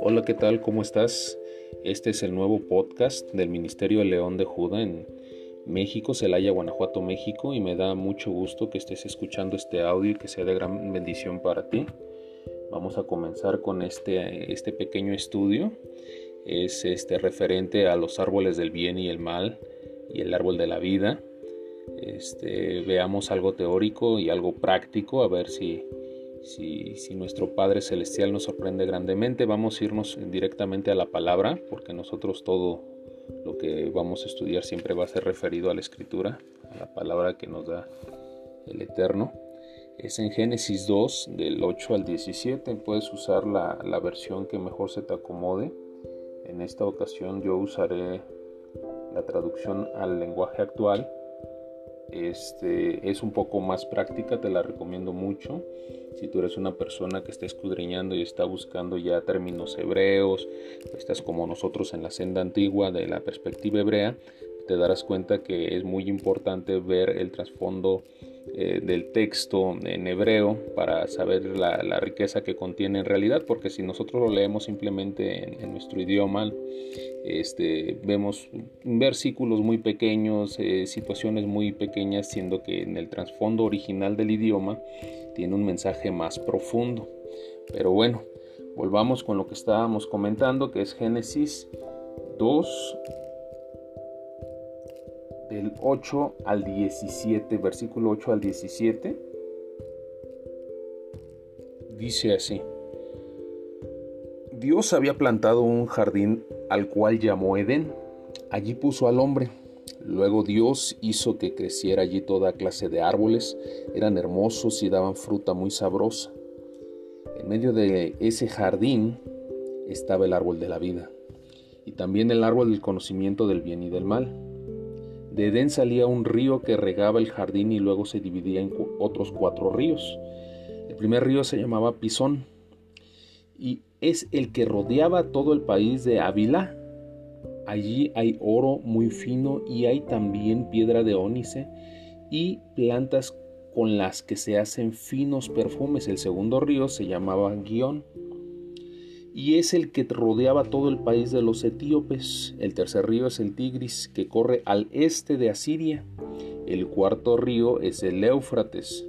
Hola, ¿qué tal? ¿Cómo estás? Este es el nuevo podcast del Ministerio de León de Judá en México, Celaya, Guanajuato, México, y me da mucho gusto que estés escuchando este audio y que sea de gran bendición para ti. Vamos a comenzar con este, este pequeño estudio. Es este referente a los árboles del bien y el mal y el árbol de la vida. Este, veamos algo teórico y algo práctico, a ver si si, nuestro Padre Celestial nos sorprende grandemente, vamos a irnos directamente a la palabra, porque nosotros todo lo que vamos a estudiar siempre va a ser referido a la Escritura, a la palabra que nos da el Eterno. Es en Génesis 2, del 8 al 17. Puedes usar la, la versión que mejor se te acomode. En esta ocasión yo usaré la traducción al lenguaje actual este, es un poco más práctica, te la recomiendo mucho. Si tú eres una persona que está escudriñando y está buscando ya términos hebreos, estás como nosotros en la senda antigua de la perspectiva hebrea, te darás cuenta que es muy importante ver el trasfondo eh, del texto en hebreo para saber la, riqueza que contiene en realidad, porque si nosotros lo leemos simplemente en, nuestro idioma, este, vemos versículos muy pequeños, eh, situaciones muy pequeñas, siendo que en el trasfondo original del idioma tiene un mensaje más profundo. Pero bueno, volvamos con lo que estábamos comentando, que es Génesis 2, del 8 al 17, versículo 8 al 17, dice así. Dios había plantado un jardín al cual llamó Edén. Allí puso al hombre. Luego Dios hizo que creciera allí toda clase de árboles. Eran hermosos y daban fruta muy sabrosa. En medio de ese jardín estaba el árbol de la vida y también el árbol del conocimiento del bien y del mal. De Edén salía un río que regaba el jardín y luego se dividía en otros cuatro ríos. El primer río se llamaba Pisón y es el que rodeaba todo el país de Ávila. Allí hay oro muy fino y hay también piedra de ónice y plantas con las que se hacen finos perfumes. El segundo río se llamaba Guión y es el que rodeaba todo el país de los etíopes. El tercer río es el Tigris, que corre al este de Asiria. El cuarto río es el Éufrates.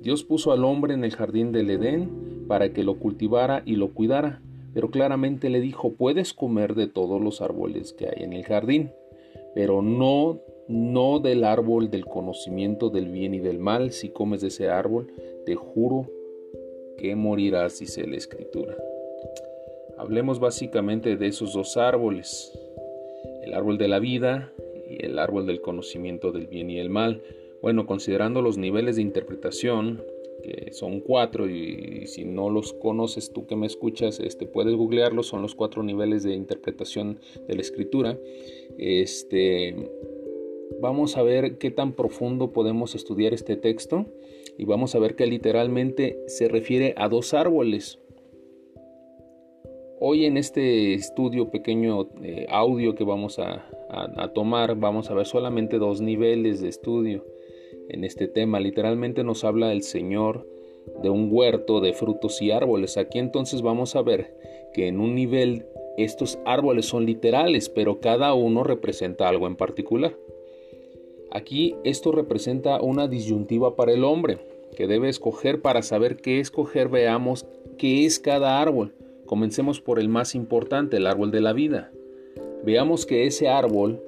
Dios puso al hombre en el jardín del Edén para que lo cultivara y lo cuidara, pero claramente le dijo, puedes comer de todos los árboles que hay en el jardín, pero no no del árbol del conocimiento del bien y del mal, si comes de ese árbol, te juro que morirás, dice la escritura. Hablemos básicamente de esos dos árboles, el árbol de la vida y el árbol del conocimiento del bien y el mal. Bueno, considerando los niveles de interpretación, que son cuatro, y si no los conoces tú que me escuchas, este, puedes googlearlos, son los cuatro niveles de interpretación de la escritura. Este, vamos a ver qué tan profundo podemos estudiar este texto y vamos a ver que literalmente se refiere a dos árboles, Hoy en este estudio pequeño eh, audio que vamos a, tomar vamos a ver solamente dos niveles de estudio en este tema. Literalmente nos habla el Señor de un huerto de frutos y árboles. Aquí entonces vamos a ver que en un nivel estos árboles son literales, pero cada uno representa algo en particular. Aquí esto representa una disyuntiva para el hombre, que debe escoger para saber qué escoger, veamos qué es cada árbol. Comencemos por el más importante, el árbol de la vida. Veamos que ese árbol,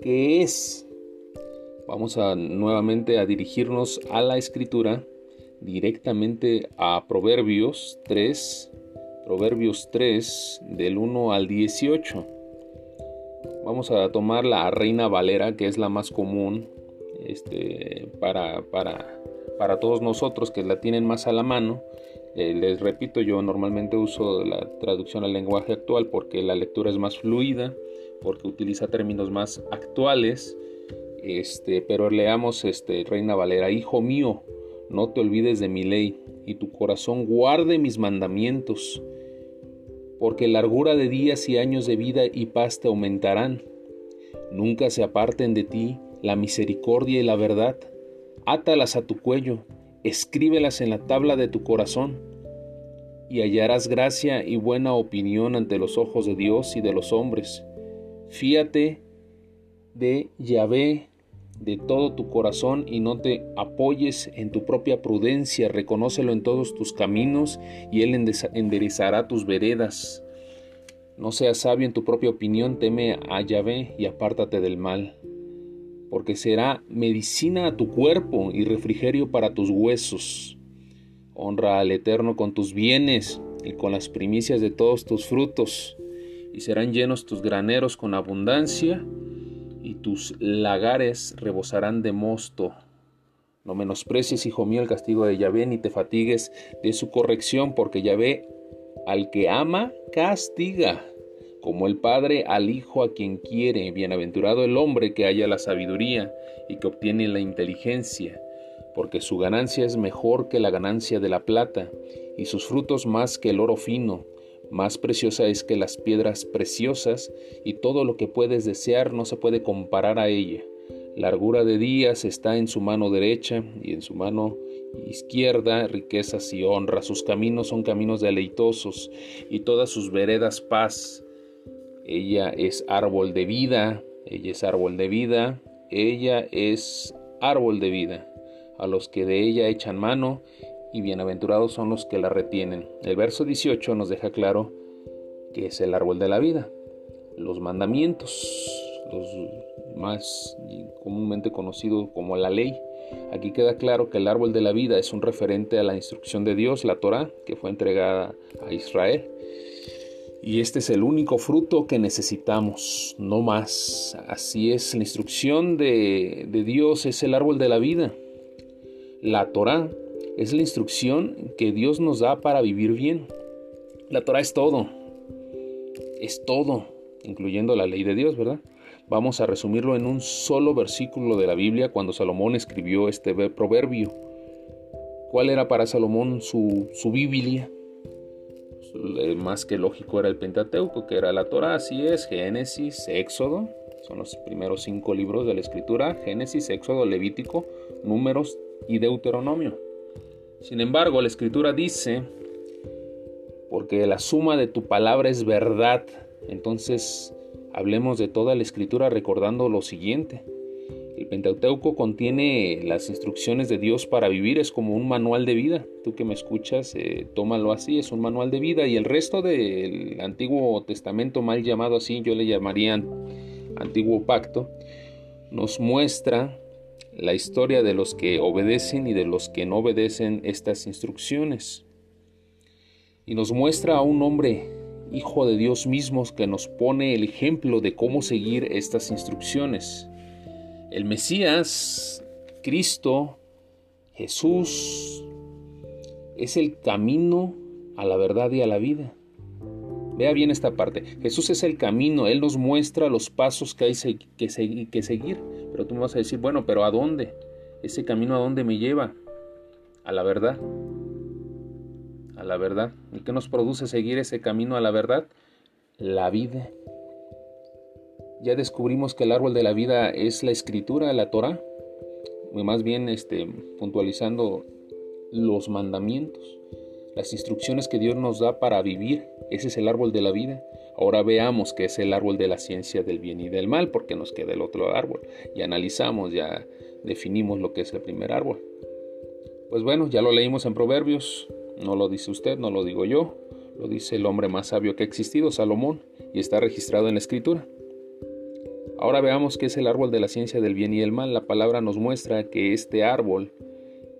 ¿qué es? Vamos a nuevamente a dirigirnos a la escritura, directamente a Proverbios 3, Proverbios 3 del 1 al 18. Vamos a tomar la Reina Valera, que es la más común este, para, para, para todos nosotros que la tienen más a la mano. Eh, les repito, yo normalmente uso la traducción al lenguaje actual porque la lectura es más fluida, porque utiliza términos más actuales. Este, pero leamos este, Reina Valera, Hijo mío, no te olvides de mi ley, y tu corazón guarde mis mandamientos, porque largura de días y años de vida y paz te aumentarán. Nunca se aparten de ti la misericordia y la verdad, átalas a tu cuello escríbelas en la tabla de tu corazón, y hallarás gracia y buena opinión ante los ojos de Dios y de los hombres. Fíate de Yahvé de todo tu corazón y no te apoyes en tu propia prudencia, reconócelo en todos tus caminos y Él enderezará tus veredas. No seas sabio en tu propia opinión, teme a Yahvé y apártate del mal, porque será medicina a tu cuerpo y refrigerio para tus huesos. Honra al Eterno con tus bienes y con las primicias de todos tus frutos, y serán llenos tus graneros con abundancia, y tus lagares rebosarán de mosto. No menosprecies, hijo mío, el castigo de Yahvé, ni te fatigues de su corrección, porque Yahvé al que ama, castiga, como el Padre al Hijo a quien quiere. Bienaventurado el hombre que haya la sabiduría y que obtiene la inteligencia, porque su ganancia es mejor que la ganancia de la plata, y sus frutos más que el oro fino. Más preciosa es que las piedras preciosas, y todo lo que puedes desear no se puede comparar a ella. Largura de días está en su mano derecha y en su mano izquierda riquezas y honra. Sus caminos son caminos deleitosos y todas sus veredas paz. Ella es árbol de vida, ella es árbol de vida, ella es árbol de vida. A los que de ella echan mano y bienaventurados son los que la retienen. El verso 18 nos deja claro que es el árbol de la vida. Los mandamientos, los más comúnmente conocidos como la ley. Aquí queda claro que el árbol de la vida es un referente a la instrucción de Dios, la Torah, que fue entregada a Israel. Y este es el único fruto que necesitamos, no más. Así es, la instrucción de, Dios es el árbol de la vida. La Torah es la instrucción que Dios nos da para vivir bien. La Torah es todo, es todo, incluyendo la ley de Dios, ¿verdad? Vamos a resumirlo en un solo versículo de la Biblia cuando Salomón escribió este proverbio. ¿Cuál era para Salomón su, su Biblia? Pues, más que lógico era el Pentateuco, que era la Torah, así es, Génesis, Éxodo, son los primeros cinco libros de la Escritura, Génesis, Éxodo, Levítico, Números y Deuteronomio. Sin embargo, la Escritura dice, porque la suma de tu palabra es verdad, entonces Hablemos de toda la escritura recordando lo siguiente. El Pentateuco contiene las instrucciones de Dios para vivir, es como un manual de vida. Tú que me escuchas, eh, tómalo así, es un manual de vida. Y el resto del Antiguo Testamento, mal llamado así, yo le llamaría Antiguo Pacto, nos muestra la historia de los que obedecen y de los que no obedecen estas instrucciones. Y nos muestra a un hombre Hijo de Dios mismo que nos pone el ejemplo de cómo seguir estas instrucciones. El Mesías, Cristo, Jesús, es el camino a la verdad y a la vida. Vea bien esta parte. Jesús es el camino, Él nos muestra los pasos que hay que, seguir. Pero tú me vas a decir, bueno, pero ¿a dónde? ¿Ese camino a dónde me lleva? A la verdad a la verdad. ¿Y qué nos produce seguir ese camino a la verdad? La vida. Ya descubrimos que el árbol de la vida es la escritura, la Torah, más bien este, puntualizando los mandamientos, las instrucciones que Dios nos da para vivir. Ese es el árbol de la vida. Ahora veamos que es el árbol de la ciencia del bien y del mal, porque nos queda el otro árbol. Ya analizamos, ya definimos lo que es el primer árbol. Pues bueno, ya lo leímos en Proverbios no lo dice usted, no lo digo yo, lo dice el hombre más sabio que ha existido, Salomón, y está registrado en la escritura. Ahora veamos qué es el árbol de la ciencia del bien y el mal. La palabra nos muestra que este árbol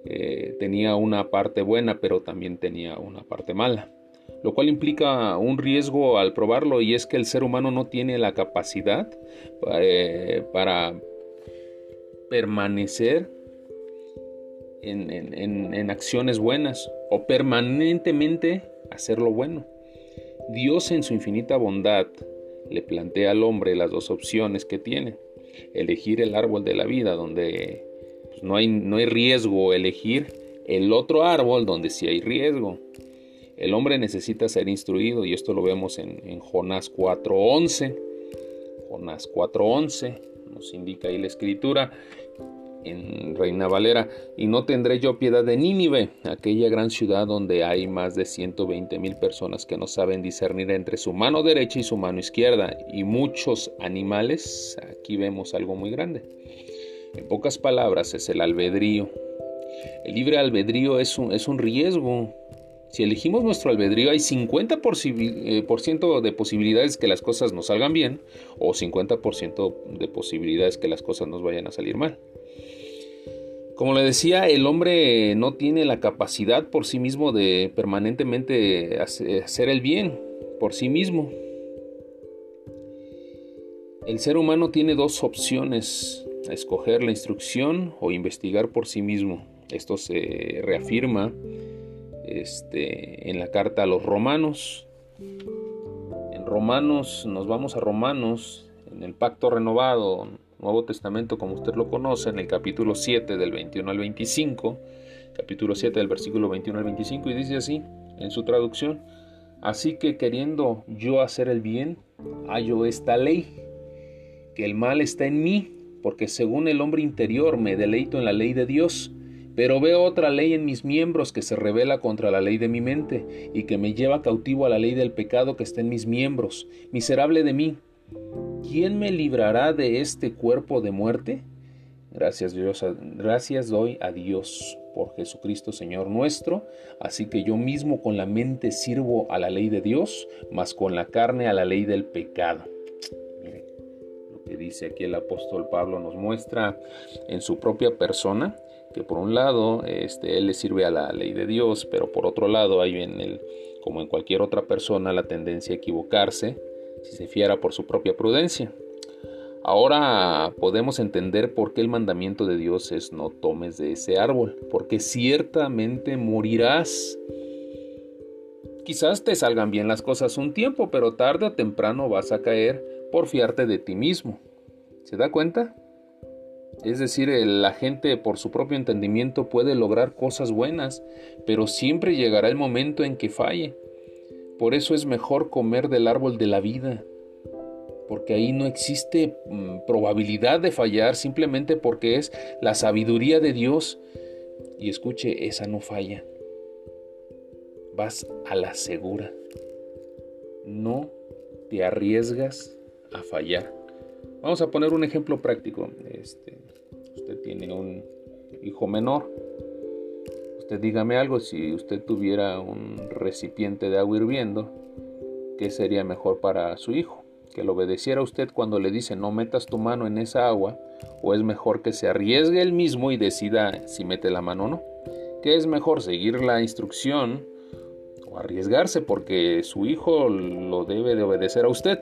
eh, tenía una parte buena, pero también tenía una parte mala, lo cual implica un riesgo al probarlo y es que el ser humano no tiene la capacidad eh, para permanecer en, acciones buenas o permanentemente hacer lo bueno. Dios en su infinita bondad le plantea al hombre las dos opciones que tiene. Elegir el árbol de la vida donde pues, no, hay, no hay riesgo, elegir el otro árbol donde sí hay riesgo. El hombre necesita ser instruido y esto lo vemos en, en Jonás 4.11. Jonás 4.11 nos indica ahí la escritura en Reina Valera, y no tendré yo piedad de Nínive, aquella gran ciudad donde hay más de 120 mil personas que no saben discernir entre su mano derecha y su mano izquierda, y muchos animales, aquí vemos algo muy grande. En pocas palabras es el albedrío. El libre albedrío es un, es un riesgo. Si elegimos nuestro albedrío hay 50% eh, de posibilidades que las cosas nos salgan bien o 50% de posibilidades que las cosas nos vayan a salir mal. Como le decía, el hombre no tiene la capacidad por sí mismo de permanentemente hacer el bien por sí mismo. El ser humano tiene dos opciones, escoger la instrucción o investigar por sí mismo. Esto se reafirma este, en la carta a los romanos. En Romanos, nos vamos a Romanos, en el pacto renovado, Nuevo Testamento como usted lo conoce, en el capítulo 7 del 21 al 25, capítulo 7 del versículo 21 al 25, y dice así en su traducción, así que queriendo yo hacer el bien, hallo esta ley, que el mal está en mí, porque según el hombre interior me deleito en la ley de Dios, pero veo otra ley en mis miembros que se revela contra la ley de mi mente y que me lleva cautivo a la ley del pecado que está en mis miembros. Miserable de mí, ¿quién me librará de este cuerpo de muerte? Gracias, Dios, gracias doy a Dios por Jesucristo Señor nuestro, así que yo mismo con la mente sirvo a la ley de Dios, mas con la carne a la ley del pecado. Mire, lo que dice aquí el apóstol Pablo nos muestra en su propia persona que por un lado este, él le sirve a la ley de Dios, pero por otro lado hay en él, como en cualquier otra persona, la tendencia a equivocarse si se fiera por su propia prudencia. Ahora podemos entender por qué el mandamiento de Dios es no tomes de ese árbol, porque ciertamente morirás. Quizás te salgan bien las cosas un tiempo, pero tarde o temprano vas a caer por fiarte de ti mismo. ¿Se da cuenta? Es decir, la gente por su propio entendimiento puede lograr cosas buenas, pero siempre llegará el momento en que falle. Por eso es mejor comer del árbol de la vida, porque ahí no existe mm, probabilidad de fallar simplemente porque es la sabiduría de Dios. Y escuche, esa no falla. Vas a la segura. No te arriesgas a fallar. Vamos a poner un ejemplo práctico. Este, usted tiene un hijo menor Dígame algo, si usted tuviera un recipiente de agua hirviendo, ¿qué sería mejor para su hijo? ¿Que lo obedeciera usted cuando le dice no metas tu mano en esa agua? ¿O es mejor que se arriesgue él mismo y decida si mete la mano o no? ¿Qué es mejor seguir la instrucción o arriesgarse porque su hijo lo debe de obedecer a usted?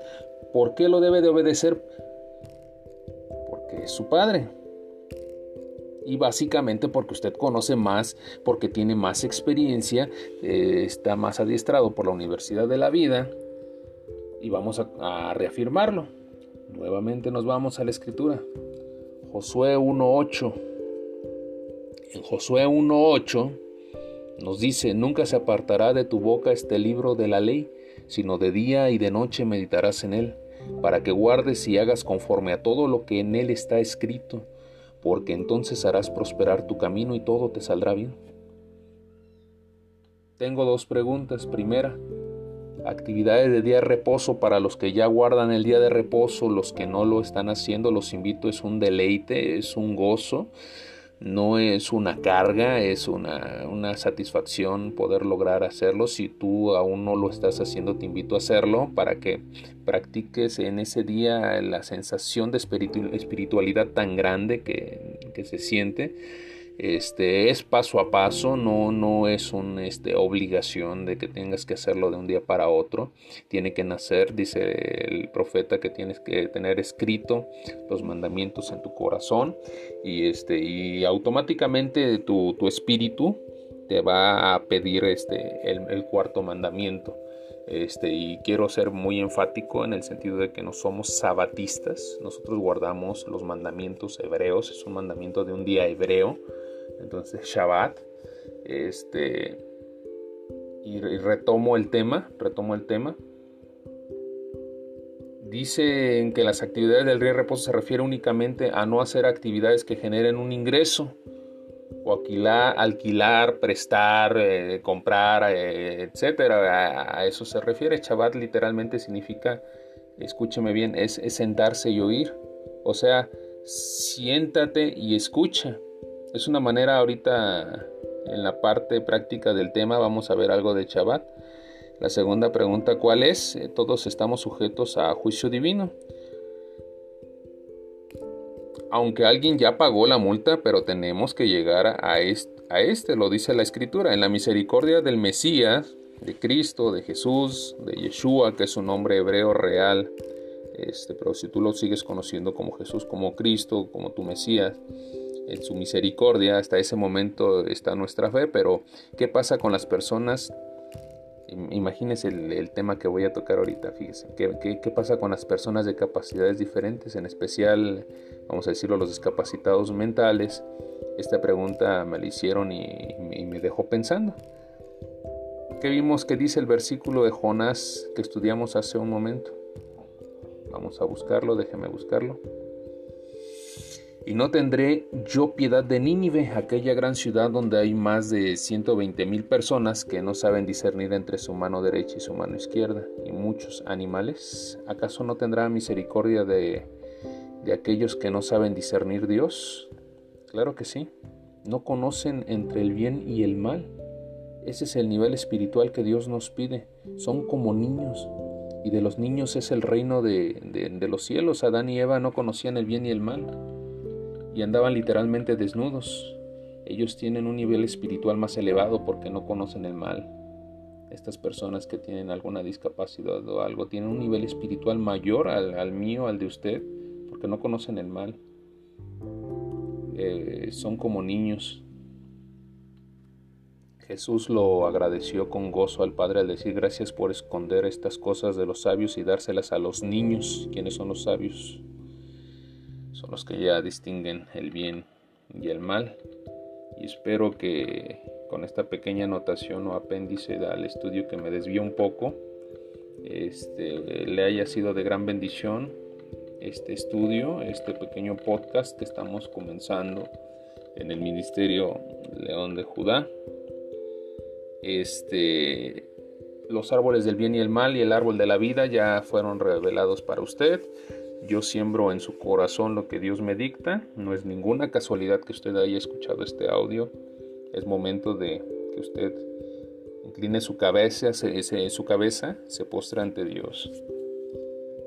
¿Por qué lo debe de obedecer? Porque es su padre y básicamente porque usted conoce más, porque tiene más experiencia, eh, está más adiestrado por la Universidad de la Vida y vamos a, reafirmarlo. Nuevamente nos vamos a la escritura. Josué 1.8. En Josué 1.8 nos dice, nunca se apartará de tu boca este libro de la ley, sino de día y de noche meditarás en él, para que guardes y hagas conforme a todo lo que en él está escrito porque entonces harás prosperar tu camino y todo te saldrá bien. Tengo dos preguntas. Primera, actividades de día de reposo para los que ya guardan el día de reposo, los que no lo están haciendo, los invito, es un deleite, es un gozo no es una carga, es una, satisfacción poder lograr hacerlo. Si tú aún no lo estás haciendo, te invito a hacerlo para que practiques en ese día la sensación de espiritualidad tan grande que, que se siente este, es paso a paso, no, no es una este, obligación de que tengas que hacerlo de un día para otro. Tiene que nacer, dice el profeta, que tienes que tener escrito los mandamientos en tu corazón y, este, y automáticamente tu, tu espíritu te va a pedir este, el cuarto mandamiento. Este, y quiero ser muy enfático en el sentido de que no somos sabatistas, nosotros guardamos los mandamientos hebreos, es un mandamiento de un día hebreo, entonces Shabbat, este, y, retomo el tema, retomo el tema. Dice que las actividades del día de reposo se refiere únicamente a no hacer actividades que generen un ingreso o alquilar, prestar, eh, comprar, eh, etcétera. A, eso se refiere. Shabbat literalmente significa, escúcheme bien, es, sentarse y oír. O sea, siéntate y escucha. Es una manera ahorita en la parte práctica del tema vamos a ver algo de Shabbat. La segunda pregunta, ¿cuál es? Eh, todos estamos sujetos a juicio divino. Aunque alguien ya pagó la multa, pero tenemos que llegar a este, lo dice la escritura, en la misericordia del Mesías, de Cristo, de Jesús, de Yeshua, que es un nombre hebreo real. Este, pero si tú lo sigues conociendo como Jesús, como Cristo, como tu Mesías, en su misericordia, hasta ese momento está nuestra fe, pero ¿qué pasa con las personas Imagínense el, tema que voy a tocar ahorita, fíjense. ¿qué, pasa con las personas de capacidades diferentes? En especial, vamos a decirlo, los discapacitados mentales. Esta pregunta me la hicieron y, me dejó pensando. ¿Qué vimos que dice el versículo de Jonás que estudiamos hace un momento? Vamos a buscarlo, déjeme buscarlo. Y no tendré yo piedad de Nínive, aquella gran ciudad donde hay más de 120 mil personas que no saben discernir entre su mano derecha y su mano izquierda, y muchos animales. ¿Acaso no tendrá misericordia de, de aquellos que no saben discernir Dios? Claro que sí. No conocen entre el bien y el mal. Ese es el nivel espiritual que Dios nos pide. Son como niños. Y de los niños es el reino de, de, de los cielos. Adán y Eva no conocían el bien y el mal y andaban literalmente desnudos. Ellos tienen un nivel espiritual más elevado porque no conocen el mal. Estas personas que tienen alguna discapacidad o algo tienen un nivel espiritual mayor al, mío, al de usted, porque no conocen el mal. Eh, son como niños. Jesús lo agradeció con gozo al Padre al decir gracias por esconder estas cosas de los sabios y dárselas a los niños. ¿Quiénes son los sabios? Son los que ya distinguen el bien y el mal. Y espero que con esta pequeña anotación o apéndice al estudio que me desvió un poco, este, le haya sido de gran bendición este estudio, este pequeño podcast que estamos comenzando en el Ministerio León de Judá. Este, los árboles del bien y el mal y el árbol de la vida ya fueron revelados para usted. Yo siembro en su corazón lo que Dios me dicta. No es ninguna casualidad que usted haya escuchado este audio. Es momento de que usted incline su cabeza, se, su cabeza, se postre ante Dios,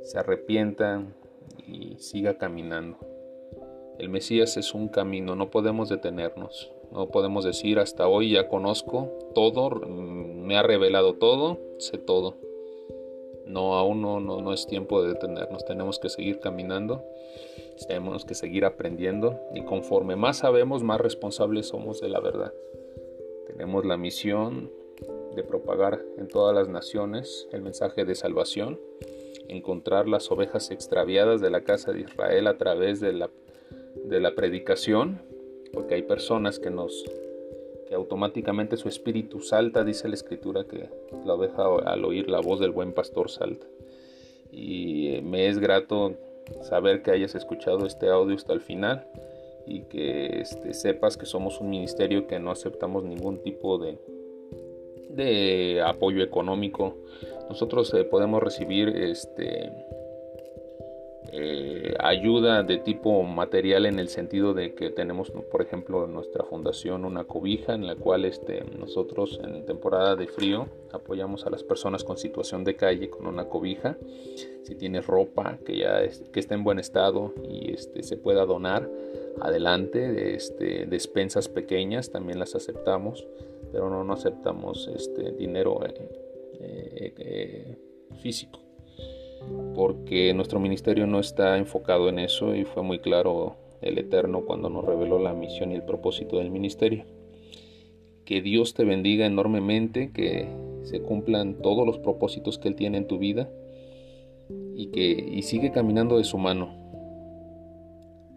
se arrepienta y siga caminando. El Mesías es un camino, no podemos detenernos. No podemos decir hasta hoy ya conozco todo, me ha revelado todo, sé todo. No, aún no, no, es tiempo de detenernos, tenemos que seguir caminando, tenemos que seguir aprendiendo y conforme más sabemos, más responsables somos de la verdad. Tenemos la misión de propagar en todas las naciones el mensaje de salvación, encontrar las ovejas extraviadas de la casa de Israel a través de la, de la predicación, porque hay personas que nos que automáticamente su espíritu salta, dice la escritura que la oveja al oír la voz del buen pastor salta. Y eh, me es grato saber que hayas escuchado este audio hasta el final y que este, sepas que somos un ministerio que no aceptamos ningún tipo de, de apoyo económico. Nosotros eh, podemos recibir este, eh, ayuda de tipo material en el sentido de que tenemos, por ejemplo, en nuestra fundación una cobija en la cual este, nosotros en temporada de frío apoyamos a las personas con situación de calle con una cobija. Si tienes ropa que ya que está en buen estado y este, se pueda donar, adelante. Este, despensas pequeñas también las aceptamos, pero no, no aceptamos este, dinero eh, eh, físico porque nuestro ministerio no está enfocado en eso y fue muy claro el Eterno cuando nos reveló la misión y el propósito del ministerio. Que Dios te bendiga enormemente, que se cumplan todos los propósitos que Él tiene en tu vida y que y sigue caminando de su mano.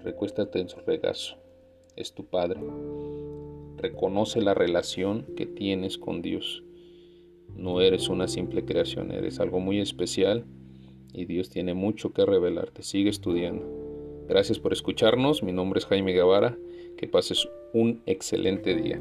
Recuéstate en su regazo, es tu Padre. Reconoce la relación que tienes con Dios. No eres una simple creación, eres algo muy especial y Dios tiene mucho que revelarte. Sigue estudiando. Gracias por escucharnos. Mi nombre es Jaime Guevara. Que pases un excelente día.